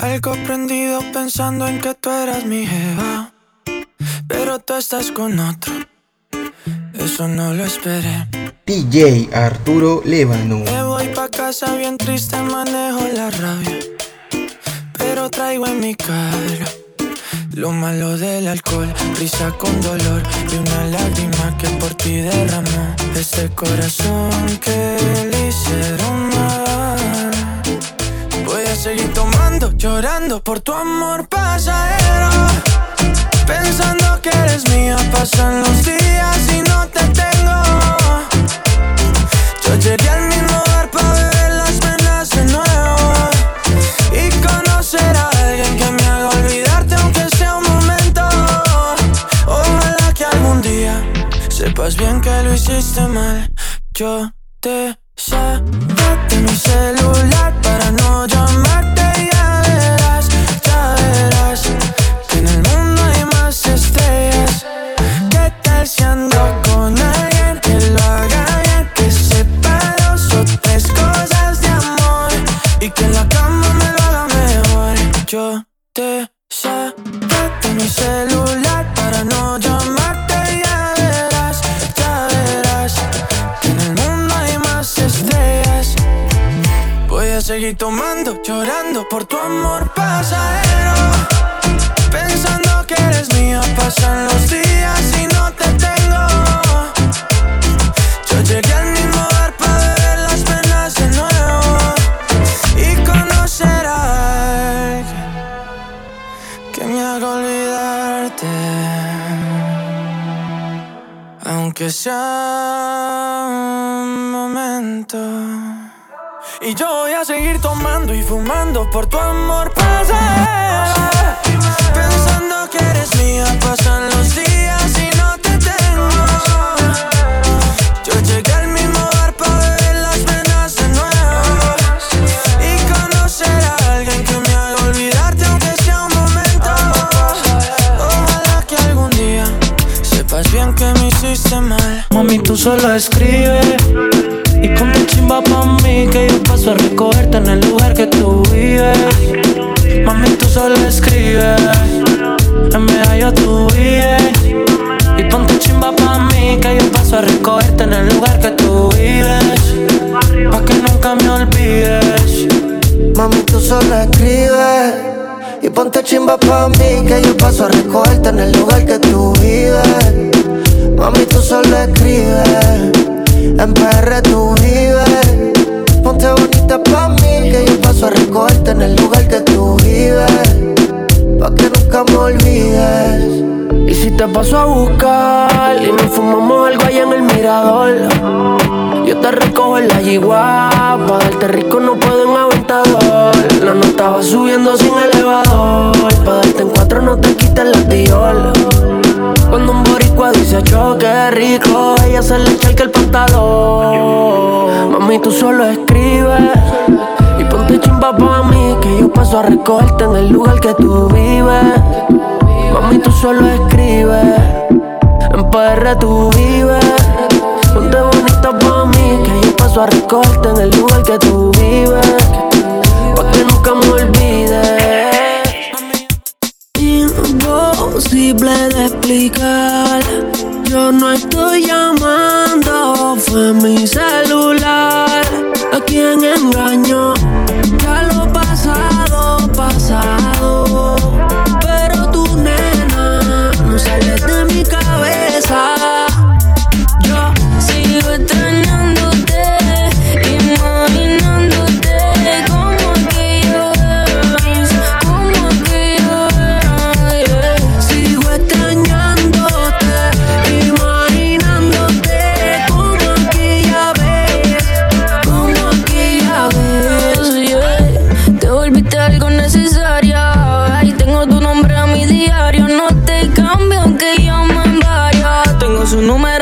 Algo prendido pensando en que tú eras mi jeva. Pero tú estás con otro. Eso no lo esperé. DJ Arturo Levano. Me voy pa' casa bien triste, manejo la rabia. Pero traigo en mi cara lo malo del alcohol, risa con dolor y una lágrima que por ti derramó. Este corazón que le hicieron mal. Seguir tomando, llorando por tu amor pasajero. Pensando que eres mía, pasan los días y no te tengo. Yo llegué al mismo bar para beber las penas de nuevo y conocer a alguien que me haga olvidarte, aunque sea un momento. Ojalá que algún día sepas bien que lo hiciste mal. Yo te de mi celular para no llamarte y ya verás, ya verás que en el mundo hay más estrellas. ¿Qué tal si con alguien que lo haga bien, que sepa dos o tres cosas de amor y que en la cama me lo haga mejor? Yo te de mi celular Voy seguir tomando, llorando por tu amor pasajero. Pensando que eres mía, pasan los días y no te tengo. Yo llegué al mismo bar para beber las penas de nuevo y conocer que me haga olvidarte. Aunque sea un momento. Y yo voy a seguir tomando y fumando por tu amor pasajero. Pensando que eres mía, pasan los días tú solo escribes y ponte chimba pa' mí que yo paso a recogerte en el lugar que tú vives. Mami, tú solo escribes, en medallo tú vives. Y ponte chimba pa' mí que yo paso a recogerte en el lugar que tú vives. Pa' que nunca me olvides. Mami, tú solo escribes y ponte chimba pa' mí que yo paso a recogerte en el lugar que tú vives. Mami, tú solo escribes, en PR tú vives. Ponte bonita pa' mí que yo paso a recogerte en el lugar que tú vives. Pa' que nunca me olvides. Y si te paso a buscar y nos fumamos algo allá en el mirador. Yo te recojo en la yigua, pa' darte rico no puedo en aventador. La nota va subiendo sin elevador, pa' darte en cuatro no te quites la tiol. Cuando un boricua dice choque rico, ella se le echa el pantalón. Mami, tú solo escribes y ponte chimba pa' mí que yo paso a recogerte en el lugar que tú vives. Mami, tú solo escribes, en PR tú vives. Ponte bonita pa' mí, que yo paso a recogerte en el lugar que tú vives. Pa' que nunca me olvides. Imposible de explicar. Yo no estoy llamando, fue mi celular. A quien engañó, ya lo pasado, pasado. Pero tu nena no sale de mi cabeza. número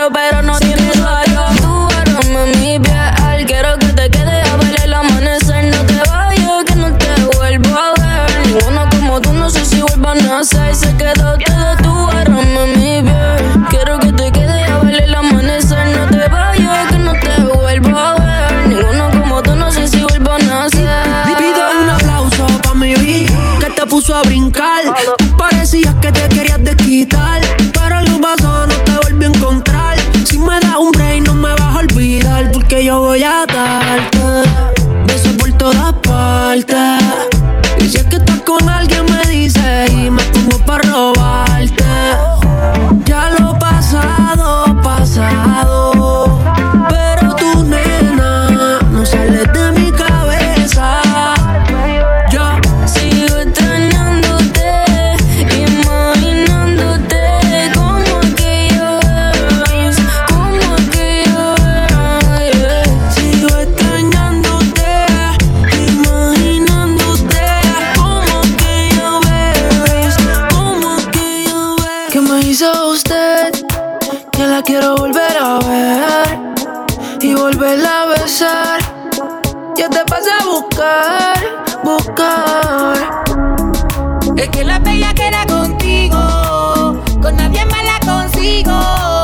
que era contigo, con nadie más la consigo.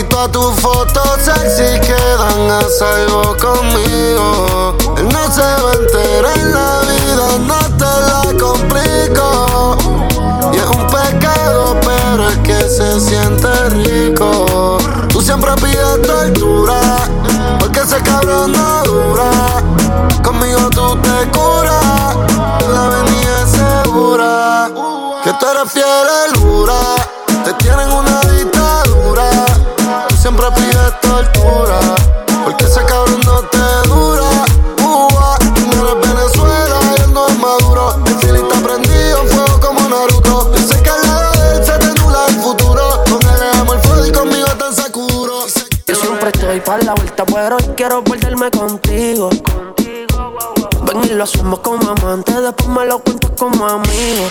Y todas tus fotos sexy quedan a salvo conmigo. Él no se va a enterar en la vida, no te la complico. Y es un pecado, pero es que se siente rico. Tú siempre pides tortura, porque ese cabrón no dura. Conmigo tú te curas, la avenida es segura. Que tú eres fiel dura, te tienen una Hacemos como amantes, después me lo cuentas como amigo.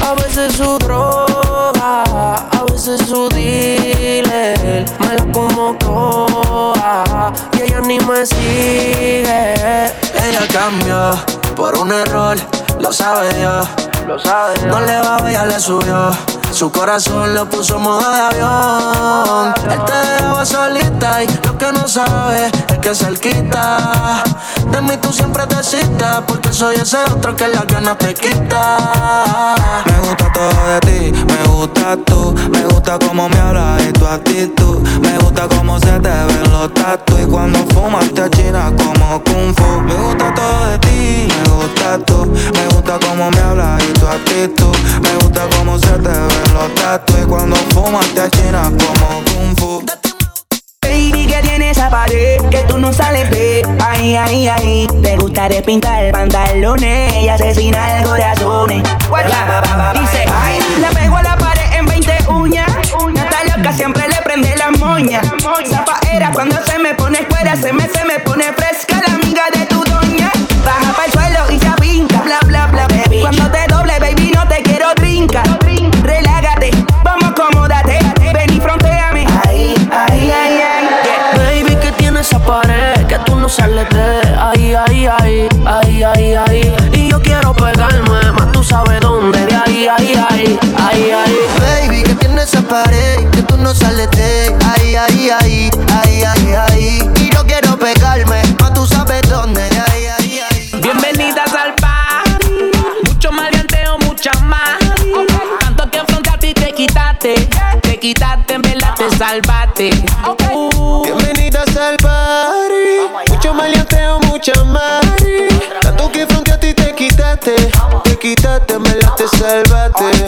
A veces su droga, a veces su dealer, me la como toda y ella ni me sigue. Ella cambió por un error, lo sabe Dios Lo sabes. No le va ya le subió. Su corazón lo puso modo de avión. Él te dejaba solita y lo que no sabe es que se quita. De mí tú siempre te citas porque soy ese otro que las ganas te quita. Me gusta todo de ti, me gusta tú, me gusta cómo me hablas y tu actitud, me gusta cómo se te ven los tatu y cuando fumas te achinas Me gusta todo de ti, me gusta tú, me gusta cómo me hablas y tu actitud, me gusta cómo se te ven los tatu y cuando fumas te achinas como kung fu. Baby, que tiene esa pared que tú no sales de. Ay, ay, ay Te gusta pintar pantalones y asesinar corazones. Dice, ay, le pego a la pared en 20 uñas Está loca, siempre le prende la moña. Zapaera cuando se me pone fuera Se me, se me pone fresca la amiga de tu doña. Baja para el suelo y se pinta Bla, bla, bla, baby. Cuando te doble, baby, no te quiero trinca Relágate, vamos, acomódate. Ven y fronteame. Ay, ay, ay, ay. Baby, que tiene esa pared que tú no sales de. Ahí, ahí, ahí, ahí, ahí, ahí. Y yo quiero pegarme, más tú sabes dónde, de ahí, ahí, ahí, ahí, ahí. Baby, que tiene que tú no sales de ahí, ahí, ahí, ahí, ahí, ahí. Y yo quiero pegarme, pa' tú sabes dónde, ahí, ahí, ahí. Bienvenidas al party, mucho maleanteo, mucha más. Tanto que enfrente a ti te quitaste, te quitaste, en verdad te salvaste. Uh. Bienvenidas al party, mucho maleanteo, mucha más. Tanto que frente a ti te quitaste, te quitaste, me la te salvaste.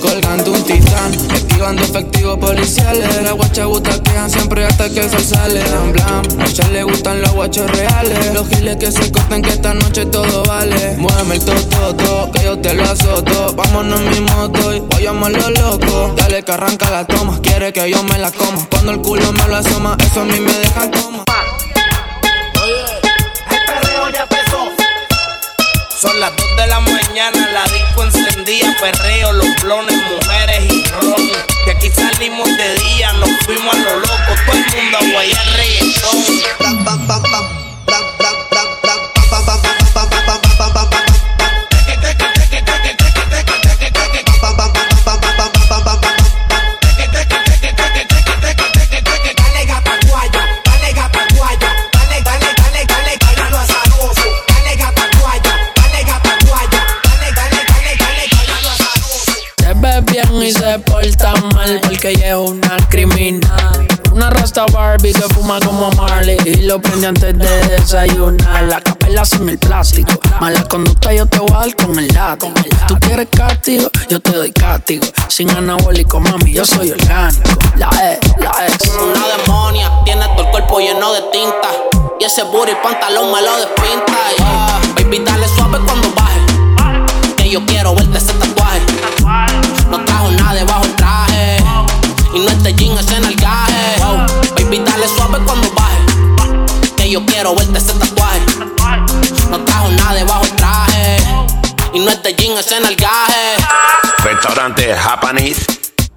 Colgando un titán, activando efectivos policiales. Las guachas quedan siempre hasta que el sol sale. Dan blam, a ella le gustan los guachos reales. Los giles que se corten que esta noche todo vale. Muéveme el toto, que yo te lo azoto. Vámonos en mi moto y vayamos los locos. Dale que arranca la toma, quiere que yo me la coma. Cuando el culo me lo asoma, eso a mí me deja en Son las 2 de la mañana, la disco encendía, perreo, los blones, mujeres y ron. Que aquí salimos de día, nos fuimos a lo loco, todo el mundo a guayar reggaetón. Porta mal porque ella es una criminal. Una rasta Barbie que fuma como Marley y lo prende antes de desayunar. La capela sin el plástico. Mala conducta yo te voy a dar con el látigo. Tú quieres castigo, yo te doy castigo. Sin anabólico, mami, yo soy orgánico. La E, la S. Una demonia, tiene todo el cuerpo lleno de tinta. Y ese booty pantalón me lo despinta. Baby, dale suave cuando baje. Que yo quiero verte ese tatuaje. No trajo nada debajo. Y no este jean, ese nalgaje. Oh, baby, dale suave cuando baje. Que yo quiero verte ese tatuaje. No trajo nada debajo el traje. Y no este jean, ese nalgaje. Restaurante Japanese.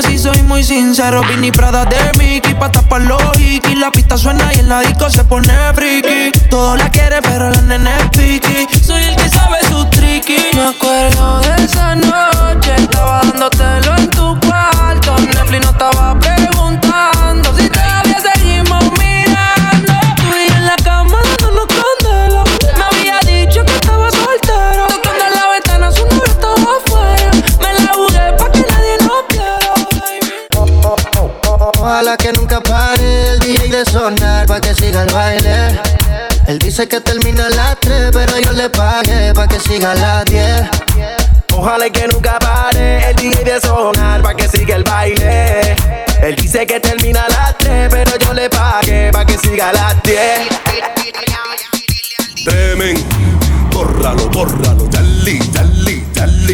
Si soy muy sincero. Vini Prada de Mickey pa' tapar los hikis. La pista suena y el disco se pone friki. Todo la quiere, pero la nene es piqui. Soy el que sabe su tricky. Me acuerdo de esa noche. Estaba dándotelo en tu cuarto. Netflix no estaba preguntando Ojalá que nunca pare el DJ de sonar pa' que siga el baile. Él dice que termina a las 3, pero yo le pagué pa' que siga a las 10. Ojalá que nunca pare el DJ de sonar pa' que siga el baile. Él dice que termina a las 3, pero yo le pagué pa' que siga a las 10. Tremen, bórralo, bórralo.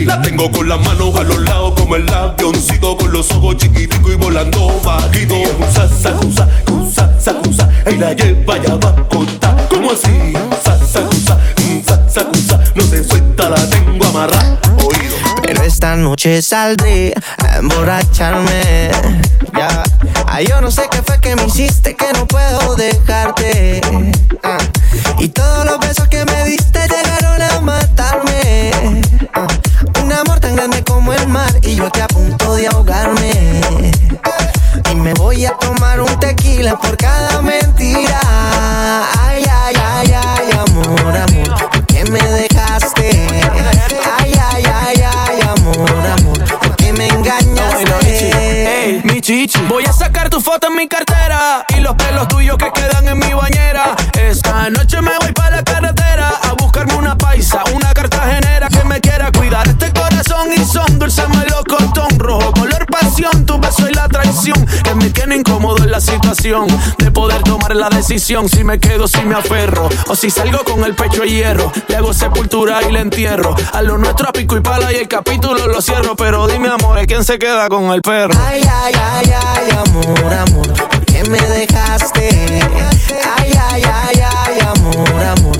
La tengo con las manos a los lados como el avioncito con los ojos chiquiticos y volando bajito. Usa, sacusa, usa, sacusa, y la lleva ya va a contar. ¿Cómo así? Usa, sacusa, usa, sacusa, no se suelta, la tengo amarrada. Oído. Pero esta noche saldré a emborracharme. Ya. Ay, yo no sé qué fue que me hiciste que no puedo dejarte. Ah. Y todos los besos que me diste aquí a punto de ahogarme. Y me voy a tomar un tequila por cada mentira. Ay, ay, ay, ay, amor, amor, ¿por qué me dejaste? Ay, ay, ay, ay, amor, amor, ¿por qué me engañaste? Mi chichi. Voy a sacar tu foto en mi cartera y los pelos tuyos que quedan en mi bañera. Esta noche me dulce melocotón rojo color pasión, tu beso y la traición que me tiene incómodo en la situación de poder tomar la decisión si me quedo, si me aferro o si salgo con el pecho de hierro. Le hago sepultura y le entierro. A lo nuestro a pico y pala y el capítulo lo cierro. Pero dime, amor, ¿quién se queda con el perro? Ay, ay, ay, ay, amor, amor, ¿por qué me dejaste? Ay, ay, ay, ay, amor, amor,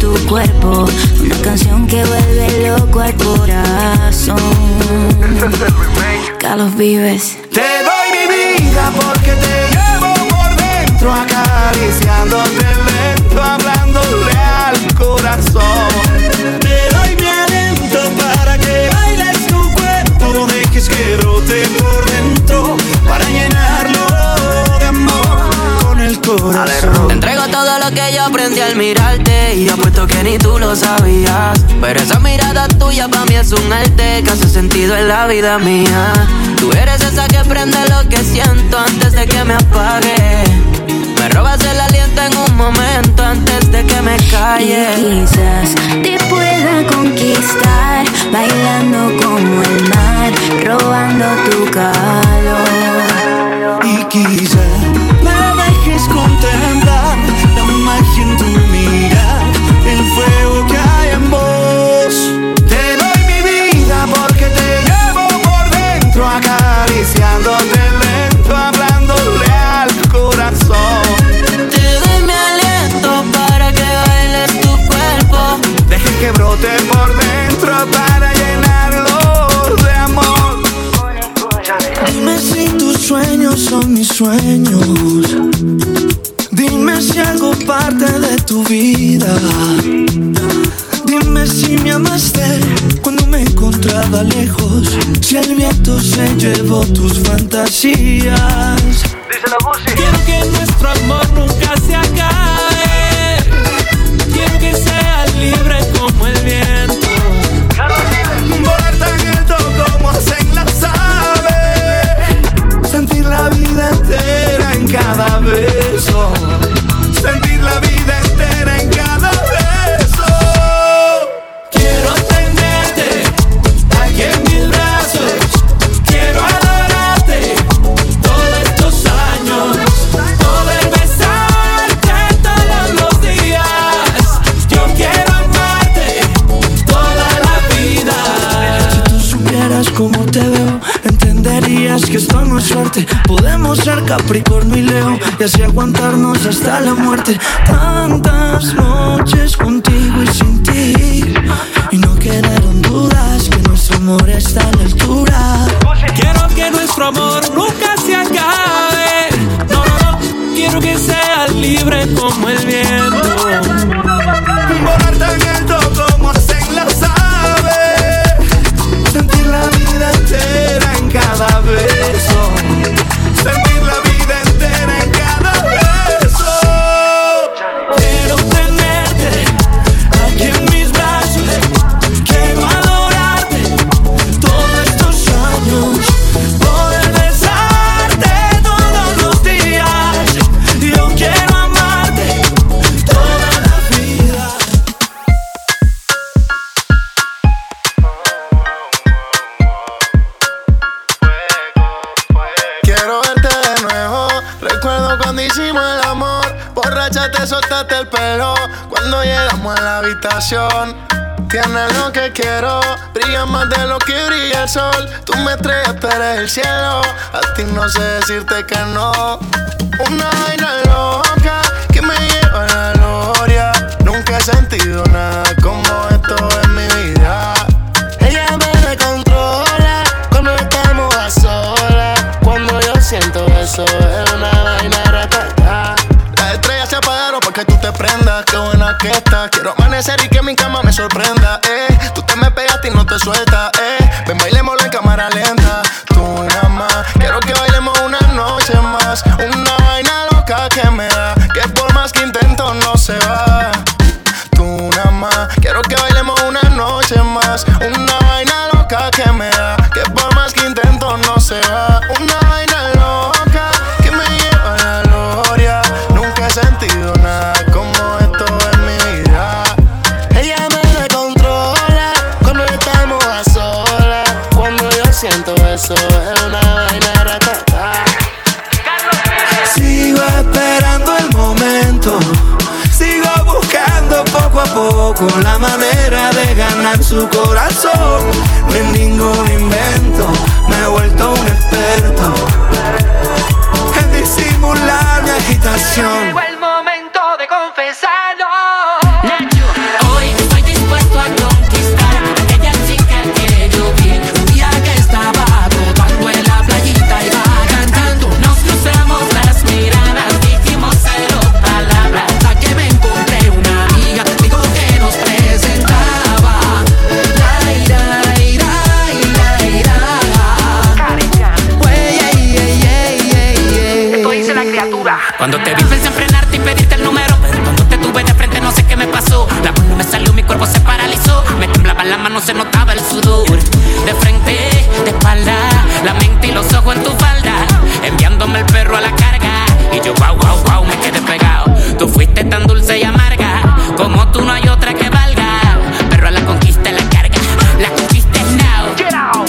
tu cuerpo. Una canción que vuelve loco al corazón. Carlos Vives Te doy mi vida porque te llevo por dentro, acariciándote lento, hablándole al corazón. Te doy mi aliento para que bailes tu cuerpo, no dejes que brote por dentro, para llenarlo de amor con el corazón. Lo que yo aprendí al mirarte. Y apuesto que ni tú lo sabías. Pero esa mirada tuya para mí es un arte Que hace sentido en la vida mía. Tú eres esa que prende lo que siento Antes de que me apague. Me robas el aliento en un momento Antes de que me calle. Y quizás te pueda conquistar Bailando como el mar Robando tu calor. Y quizá me dejes contemplar acariciándote y así aguantarnos hasta la muerte. Tantas noches contigo y sin ti. Y no quedaron dudas que nuestro amor está a la altura. Quiero que nuestro amor nunca se acabe. No, no, no. Quiero que seas libre como el viento. Tienes lo que quiero. Brilla más de lo que brilla el sol. Tú me estrellas, tú eres el cielo. A ti no sé decirte que no. Una vaina loca Quiero amanecer y que mi cama me sorprenda, eh. Tú te me pegaste y no te sueltas, eh. Ven, bailémoslo en cámara lenta. Tú nada más. Quiero que bailemos una noche más. Una vaina loca que me da. Que por más que intento no se va. Tú nada más. Quiero que bailemos una noche más. Una vaina loca que me da. Que por más que intento no se va. Una vaina la manera de ganar su corazón. No es ningún invento, dulce y amarga Como tú no hay otra que valga Perro a la conquista, la carga La conquista es now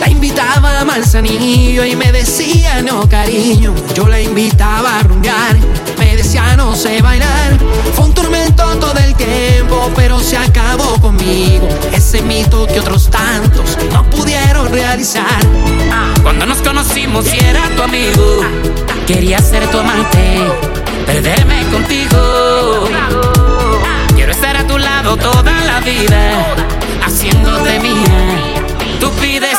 la invitaba a Manzanillo y me decía no cariño. Yo la invitaba a rumbear, me decía no sé bailar. Fue un tormento todo el tiempo, pero se acabó conmigo. Ese mito que otros tantos no pudieron realizar. Cuando nos conocimos y era tu amigo, quería ser tu amante, perderme contigo. Quiero estar a tu lado toda la vida, haciéndote mía. Tú pides,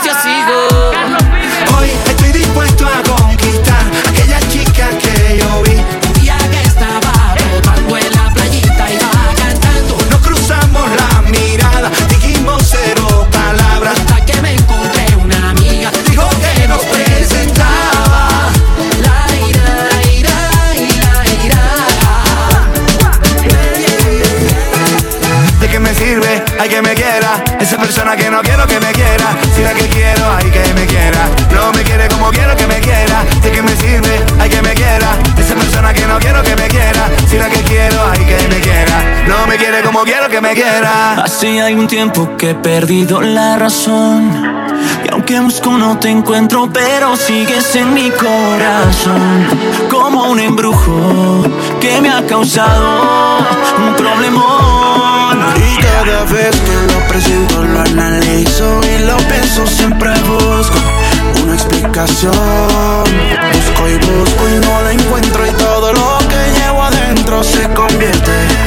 me quiere como quiero que me quiera. Así hay un tiempo que he perdido la razón. Y aunque busco no te encuentro, pero sigues en mi corazón. Como un embrujo que me ha causado un problemón. Y cada vez que lo presento lo analizo y lo pienso siempre busco una explicación. Busco y busco y no la encuentro y todo lo que llevo adentro se convierte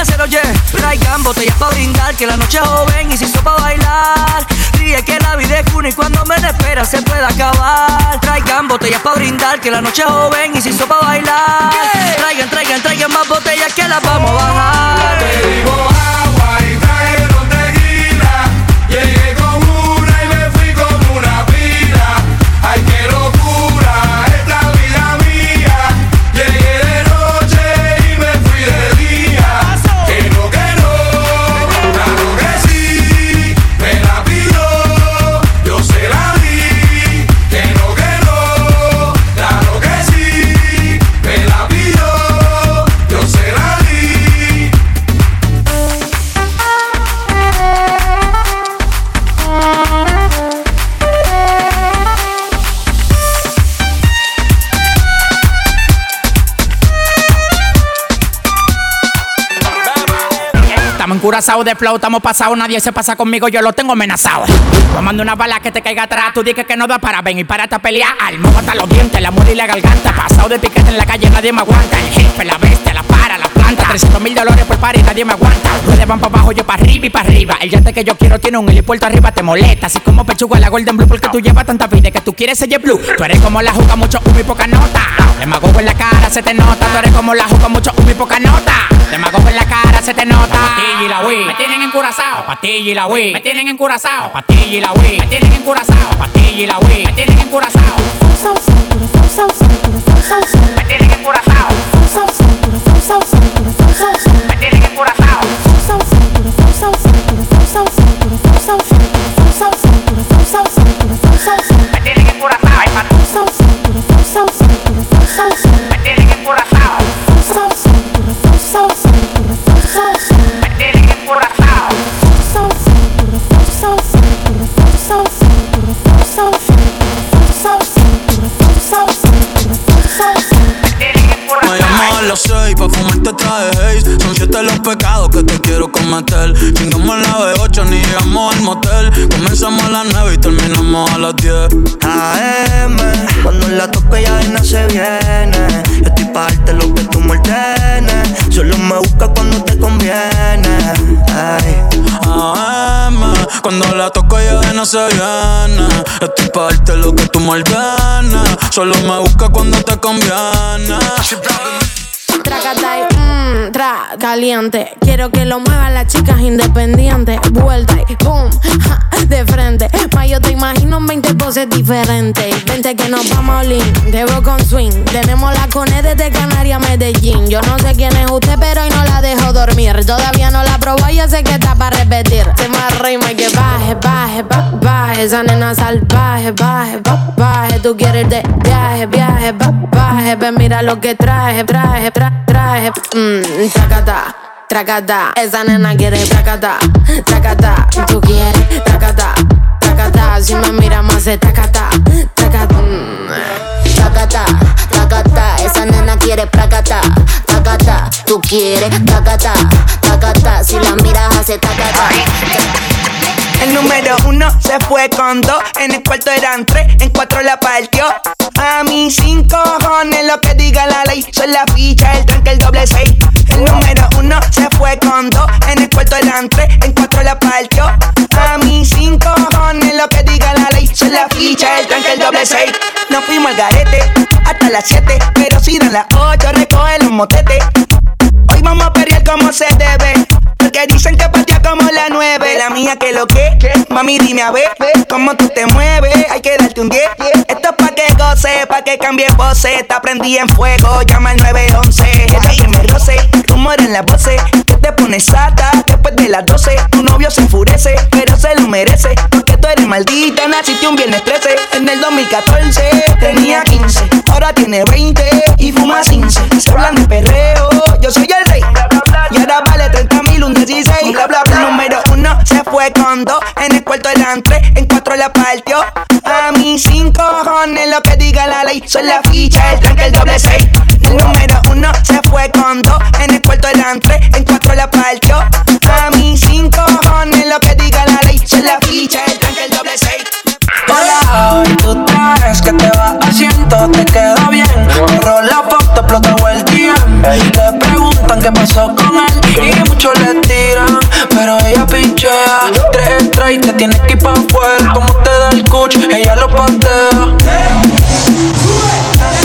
Acero, yeah. Traigan botellas pa' brindar, que la noche es joven y se hizo pa' bailar. Ríe que la vida es una y cuando me espera se puede acabar. Traigan botellas pa' brindar, que la noche es joven y se hizo pa' bailar. Traigan, traigan, traigan más botellas que las vamos a bajar. Encurazados de flow, estamos pasados, nadie se pasa conmigo, yo lo tengo amenazado. Tomando una bala que te caiga atrás, tú dices que no da para ven y para esta pelea. Al mojo hasta los dientes, la muerte y la garganta. Pasado de piquete en la calle, nadie me aguanta. El jefe, la bestia, 300 mil dólares por par y nadie me aguanta. Ruedas van para abajo, yo para arriba y para arriba. El yate que yo quiero tiene un helipuerto arriba, te molesta. Así como pechuga la Golden Blue, porque tú llevas tanta vida que tú quieres ser Blue. Tú eres como la juca, mucho humo y poca nota. Demagogo en la cara, se te nota. Tú eres como la juca, mucho humo y poca nota. Demagogo en la cara, se te nota. Patilla y la Wii, me tienen encurazao. Patilla y la Wii, me tienen encurazao. Patilla y la Wii, me tienen encurazao. Patilla y la Wii, me tienen encurazao. Me tienen encurazao. Se Estoy pa' darte lo que tú ordenes Solo me busca cuando te conviene Tracata y mmm, tra, caliente. Quiero que lo muevan las chicas independientes. Vuelta y boom, ja, de frente. Pa' yo te imagino en 20 poses diferentes. Vente que nos vamos a Olin, veo con swing. Tenemos la cone desde Canarias Medellín. Yo no sé quién es usted, pero hoy no la dejo dormir. Todavía no la probó, yo sé que está para repetir. Se más rima y que baje, baje, ba- baje. Esa nena salvaje, baje, ba- baje. Tú quieres de viaje, viaje, ba- baje. Ven, mira lo que traje, traje, tra- traje. Mmm, tracata. Tracata, esa nena quiere tracata, tracata, tú quieres tracata, tracata, si me mira más se tracata, tracata, mm. Tacata, tacata, esa nena quiere tacata, tú quieres tacata, tacata, si la miras hace tacata. El número uno se fue con dos, en el cuarto eran tres, en cuatro la partió. A mí cinco cojones lo que diga la ley, son la ficha, el tranque, el doble seis. El número uno se fue con dos, en el cuarto eran tres, en cuatro la partió. A mí cinco cojones lo que diga la ley, son la ficha, el tranque, el doble seis. Nos fuimos al garete hasta las siete, pero si dan las ocho recoge los motetes. Vamos a pelear como se debe. Porque dicen que patea como la nueve. La mía que lo que, mami dime a ver cómo tú te mueves. Hay que darte un 10. Esto es pa' que goce, pa' que cambie voces. Te prendí en fuego, llama al 911. Ella que me roce, rumor en la voces. Que te pones sata después de las 12. Tu novio se enfurece, pero se lo merece. Porque tú eres maldita, naciste un viernes 13. En el 2014 tenía 15, ahora tiene 20 y fuma 15. Se hablan de perreo, yo soy el rey. Y ahora vale 30 mil, un 16. Bla, bla, bla. Número uno se fue con dos. En el cuarto eran tres, en cuatro la partió. A mí cinco cojones lo que diga la ley. Son la ficha, el tranque, el doble seis. El número uno se fue con dos. En el cuarto eran tres, en cuatro la partió. A mí cinco cojones lo que diga la ley. Son la ficha, el tranque, el doble seis. Hola, hoy tú traes que te va haciendo, te queda bien. Pero la pop te explotó el día. Te preguntan qué pasó con él y muchos le tiran, pero ella pinchea. Tres extra y te tienes que ir pa' afuera. Como te da el cuch, ella lo patea.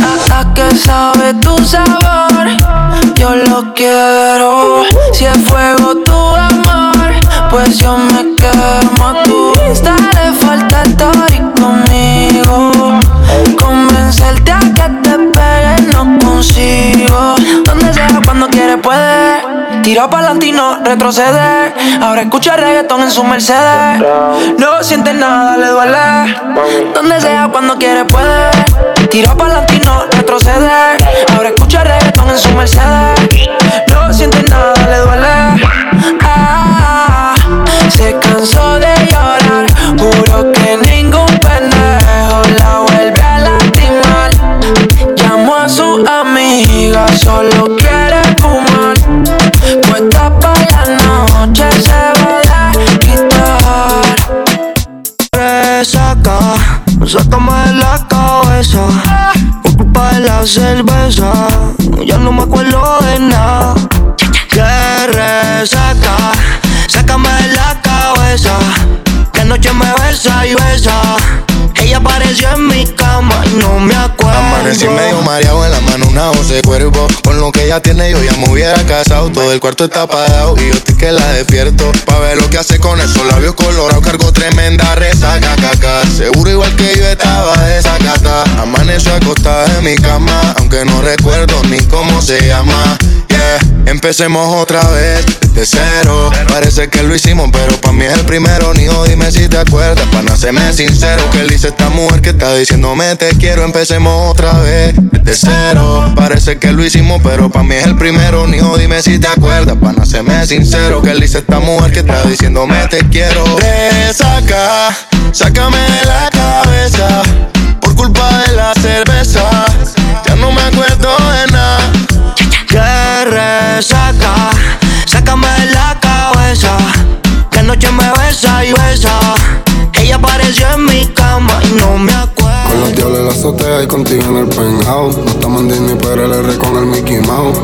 Hasta que sabe tu sabor, yo lo quiero. Si es fuego tu amor, pues yo me quemo. Tu Insta le falta story conmigo. Convencerte a que te consigo. Donde sea, cuando quiere puede. Tira pa'lante y no retroceder. Ahora escucha reggaetón en su Mercedes. No siente nada, le duele. Donde sea, cuando quiere puede. Tira pa'lante y no. Ahora escucha reggaetón en su Mercedes. No siente nada, le duele. Ah, se cansó de llorar. Juro que ningún solo quiere fumar. Puesta para la noche se va a quitar. Resaca, sácame de la cabeza. Ocupa de la cerveza, ya no me acuerdo de nada. Que resaca, sácame de la cabeza. Que anoche me besa y besa ella apareció en mi cama y no me acuerdo. Amanecí medio mareado en la mano una voz de cuervo. Con lo que ella tiene yo ya me hubiera casado. Todo el cuarto está apagado y yo estoy que la despierto. Pa' ver lo que hace con esos labios colorados. Cargo tremenda resaca, caca. Seguro igual que yo estaba esa cata. Amaneció acostada en mi cama. Aunque no recuerdo ni cómo se llama. Yeah, empecemos otra vez de cero. Parece que lo hicimos, pero pa' mí es el primero. Nijo, dime si te acuerdas. Pa' nacerme sincero. Que él dice esta mujer que está diciéndome te quiero. Empecemos otra vez de cero. Parece que lo hicimos, pero pa' mí es el primero. Nijo, dime si te acuerdas. Pa' nacerme sincero. Que él dice esta mujer que está diciéndome te quiero. Resaca, sácame de la cabeza. Por culpa de la cerveza. Ya no me acuerdo de nada. Resaca, sácame de la cabeza. Que anoche me besa y besa. Ella apareció en mi cama y no me azotea y contigo en el penthouse. No estamos en Disney, pero el R con el Mickey Mouse.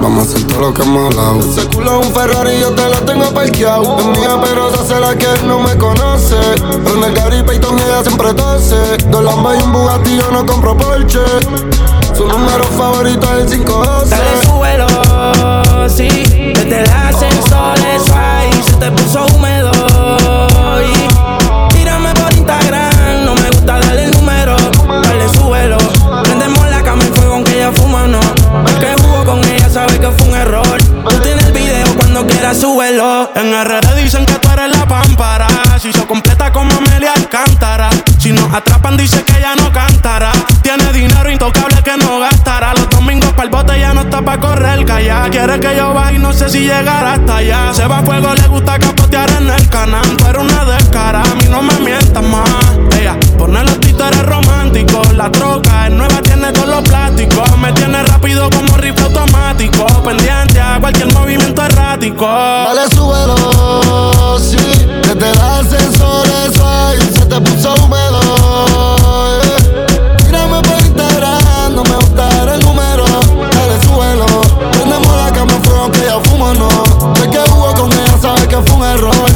Vamos a hacer todo lo que hemos hablado. Ese culo es un Ferrari, yo te lo tengo parqueado. Es mía, pero se hace la que él no me conoce. En el Gary Payton ella siempre tose. Dos Lambas y un Bugatti, yo no compro Porsche. Su número favorito es el 512. Dale, súbelo, sí. Desde el ascensor eso ahí se te puso húmedo. y súbelo. En RD dicen que tú eres la pámpara. Si se completa como Amelia Alcántara. Si nos atrapan, dice que ella no cantará. Tiene dinero intocable que no gastará. Los domingos para el bote ya no está pa' correr calla. Quiere que yo baje y no sé si llegará hasta allá. Se va a fuego, le gusta capotear en el canal. Tú eres una descara, a mí no me mientas más. Ella pone los títeres románticos. La troca es nueva, tiene todos los plásticos. Me tiene rápido como rifle automático. Pendiente a cualquier movimiento errático. Dale, súbelo, sí. Desde el ascensor eso ahí se te puso húmedo. yeah. Tírame por Instagram, no me gusta el número. Dale, súbelo. Prendemos la cama fuego aunque ella fuma o no. Sé que jugó con ella, sabe que fue un error.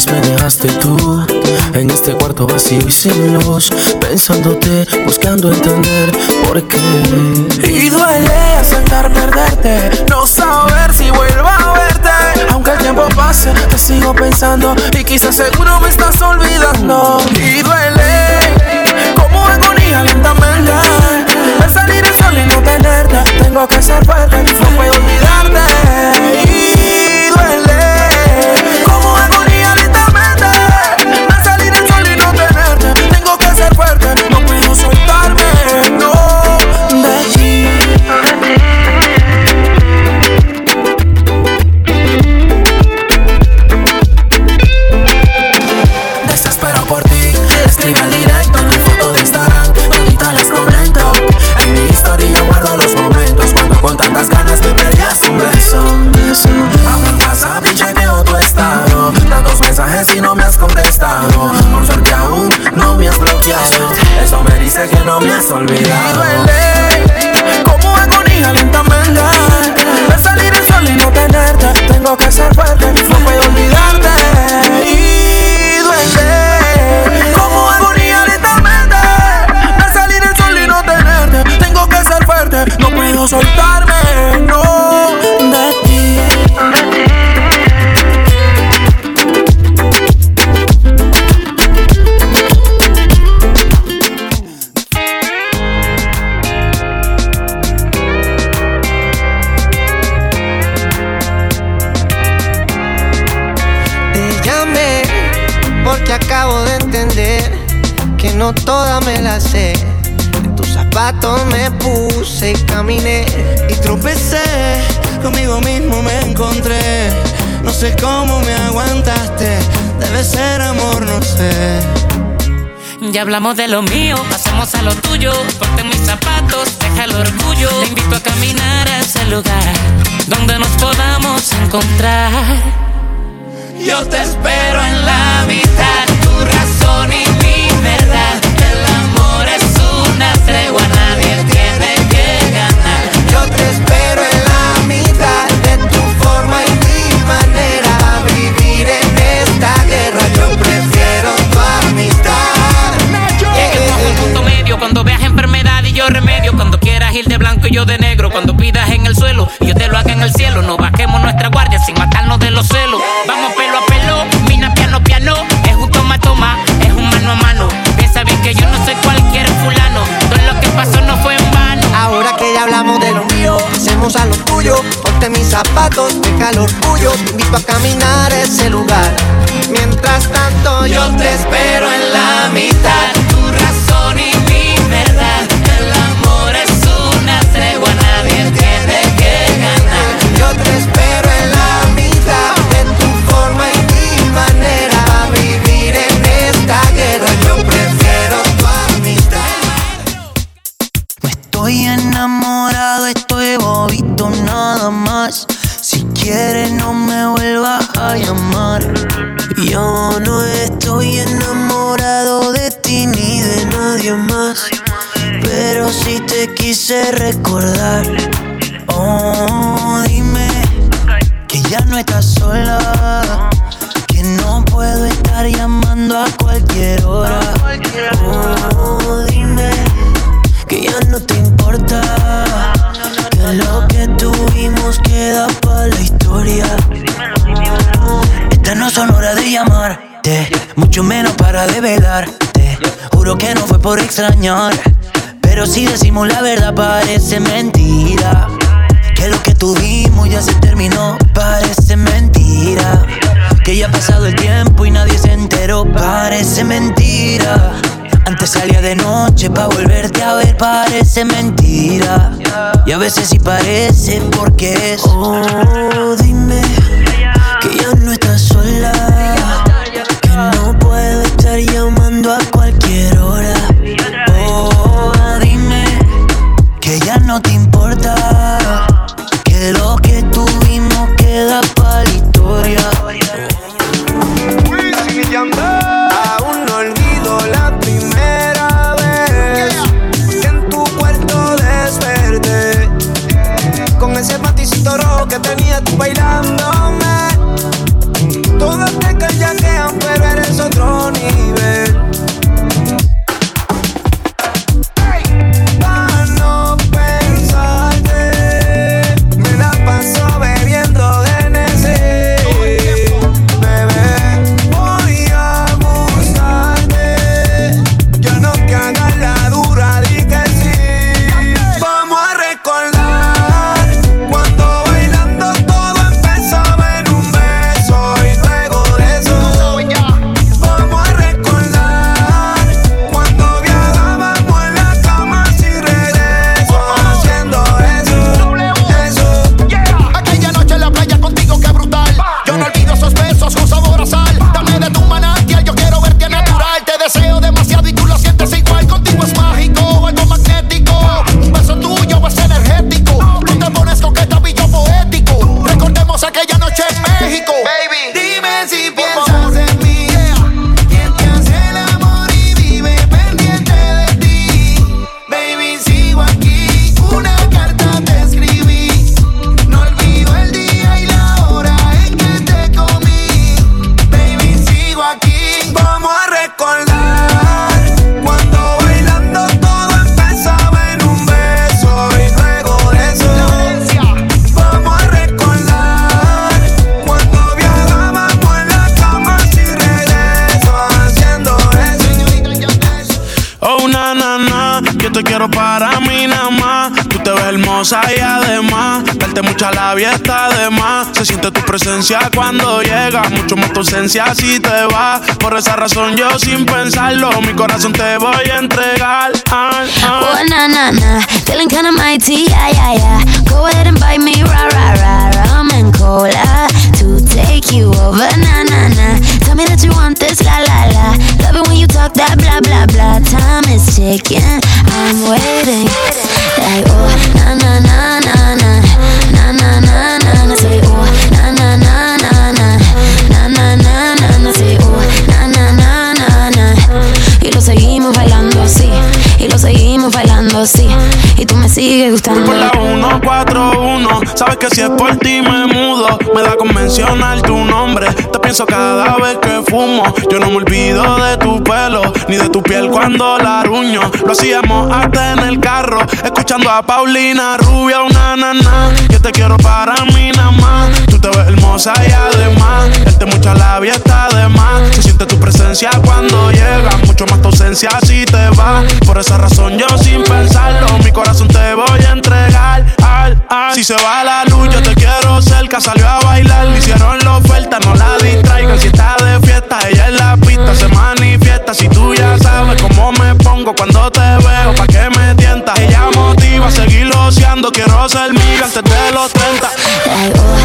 Preguntas me dejaste tú en este cuarto vacío y sin luz, pensándote, buscando entender por qué. Y duele aceptar perderte, no saber si vuelvo a verte. Aunque el tiempo pase, te sigo pensando y quizás seguro me estás olvidando. Y duele como agonía lentamente. Al salir el sol y no tenerte, tengo que ser fuerte, no puedo olvidarte. Hablamos de lo mío, pasamos a lo tuyo. quise recordar. Oh, dime que ya no estás sola. Que no puedo estar llamando a cualquier hora. Oh, dime que ya no te importa. Que lo que tuvimos queda para la historia. Estas no son horas de llamarte, mucho menos para develarte. Juro que no fue por extrañarte. Pero si decimos la verdad parece mentira. Que lo que tuvimos ya se terminó, parece mentira. Que ya ha pasado el tiempo y nadie se enteró, parece mentira. Antes salía de noche pa' volverte a ver, parece mentira. Y a veces sí parece porque es. Oh, dime que ya no estás sola. Que no puedo estar llamando a mucha labia está de más. Se siente tu presencia cuando llega, mucho más tu ausencia si te va. Por esa razón yo sin pensarlo, mi corazón te voy a entregar. Oh, na, na, na. Feeling kinda mighty, yeah, yeah, yeah. Go ahead and buy me, rah, rah, rah. Rum cola to take you over, na, na, na. Tell me that you want this, la, la, la. Love it when you talk that blah, blah, blah. Time is ticking, I'm waiting. Like, oh, na, na, na, na, seguimos bailando así. Y lo seguimos bailando así. Y tú me sigues gustando. Por la 141, sabes que si es por ti me mudo. Me da con mencionar tu nombre. Te pienso cada vez que fumo. Yo no me olvido de tu pelo, ni de tu piel cuando la ruño. Lo hacíamos hasta en el carro, escuchando a Paulina Rubia, una nana. Yo te quiero para mí nada más. Tú te ves hermosa y además, darte mucha labia está de más. Se siente tu presencia cuando llega, mucho más tu ausencia si te va. Por esa razón yo sin pensarlo, mi corazón te voy a entregar. Al, al. Si se va la luz, yo te quiero cerca. Salió a bailar, le hicieron la oferta, no la distraigan. Si está de fiesta, ella en la pista se manifiesta. Si tú ya sabes cómo me pongo cuando te veo, pa' que me tientas. Ella motiva a seguir oceando. Quiero ser mil antes de los 30.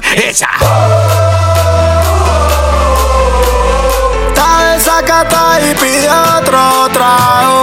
Party. Esa. Está desacata y pide otro trago.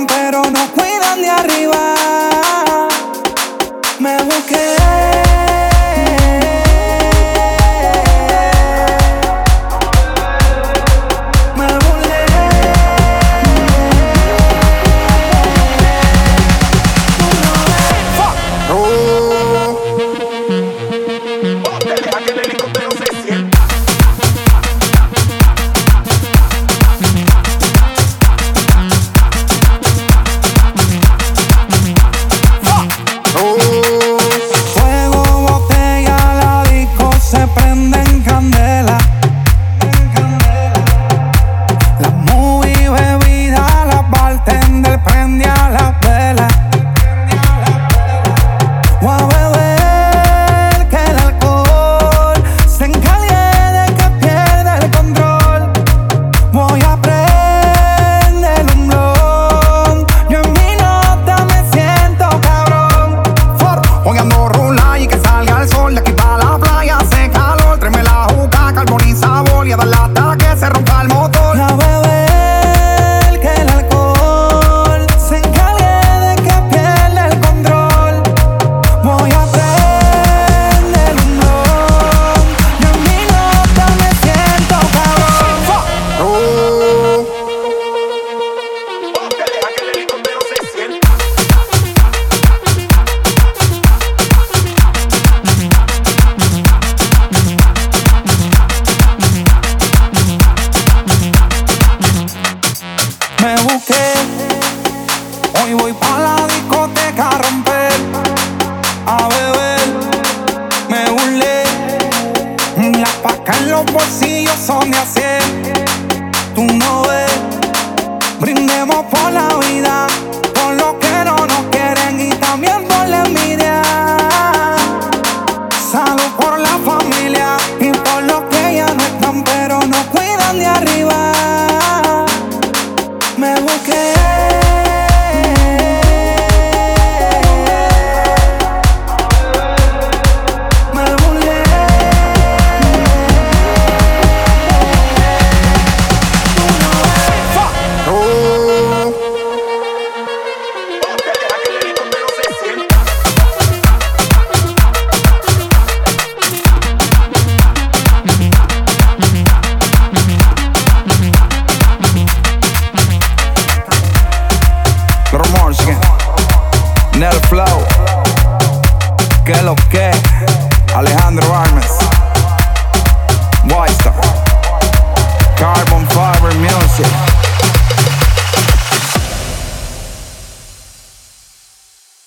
No pero nos cuidan de arriba.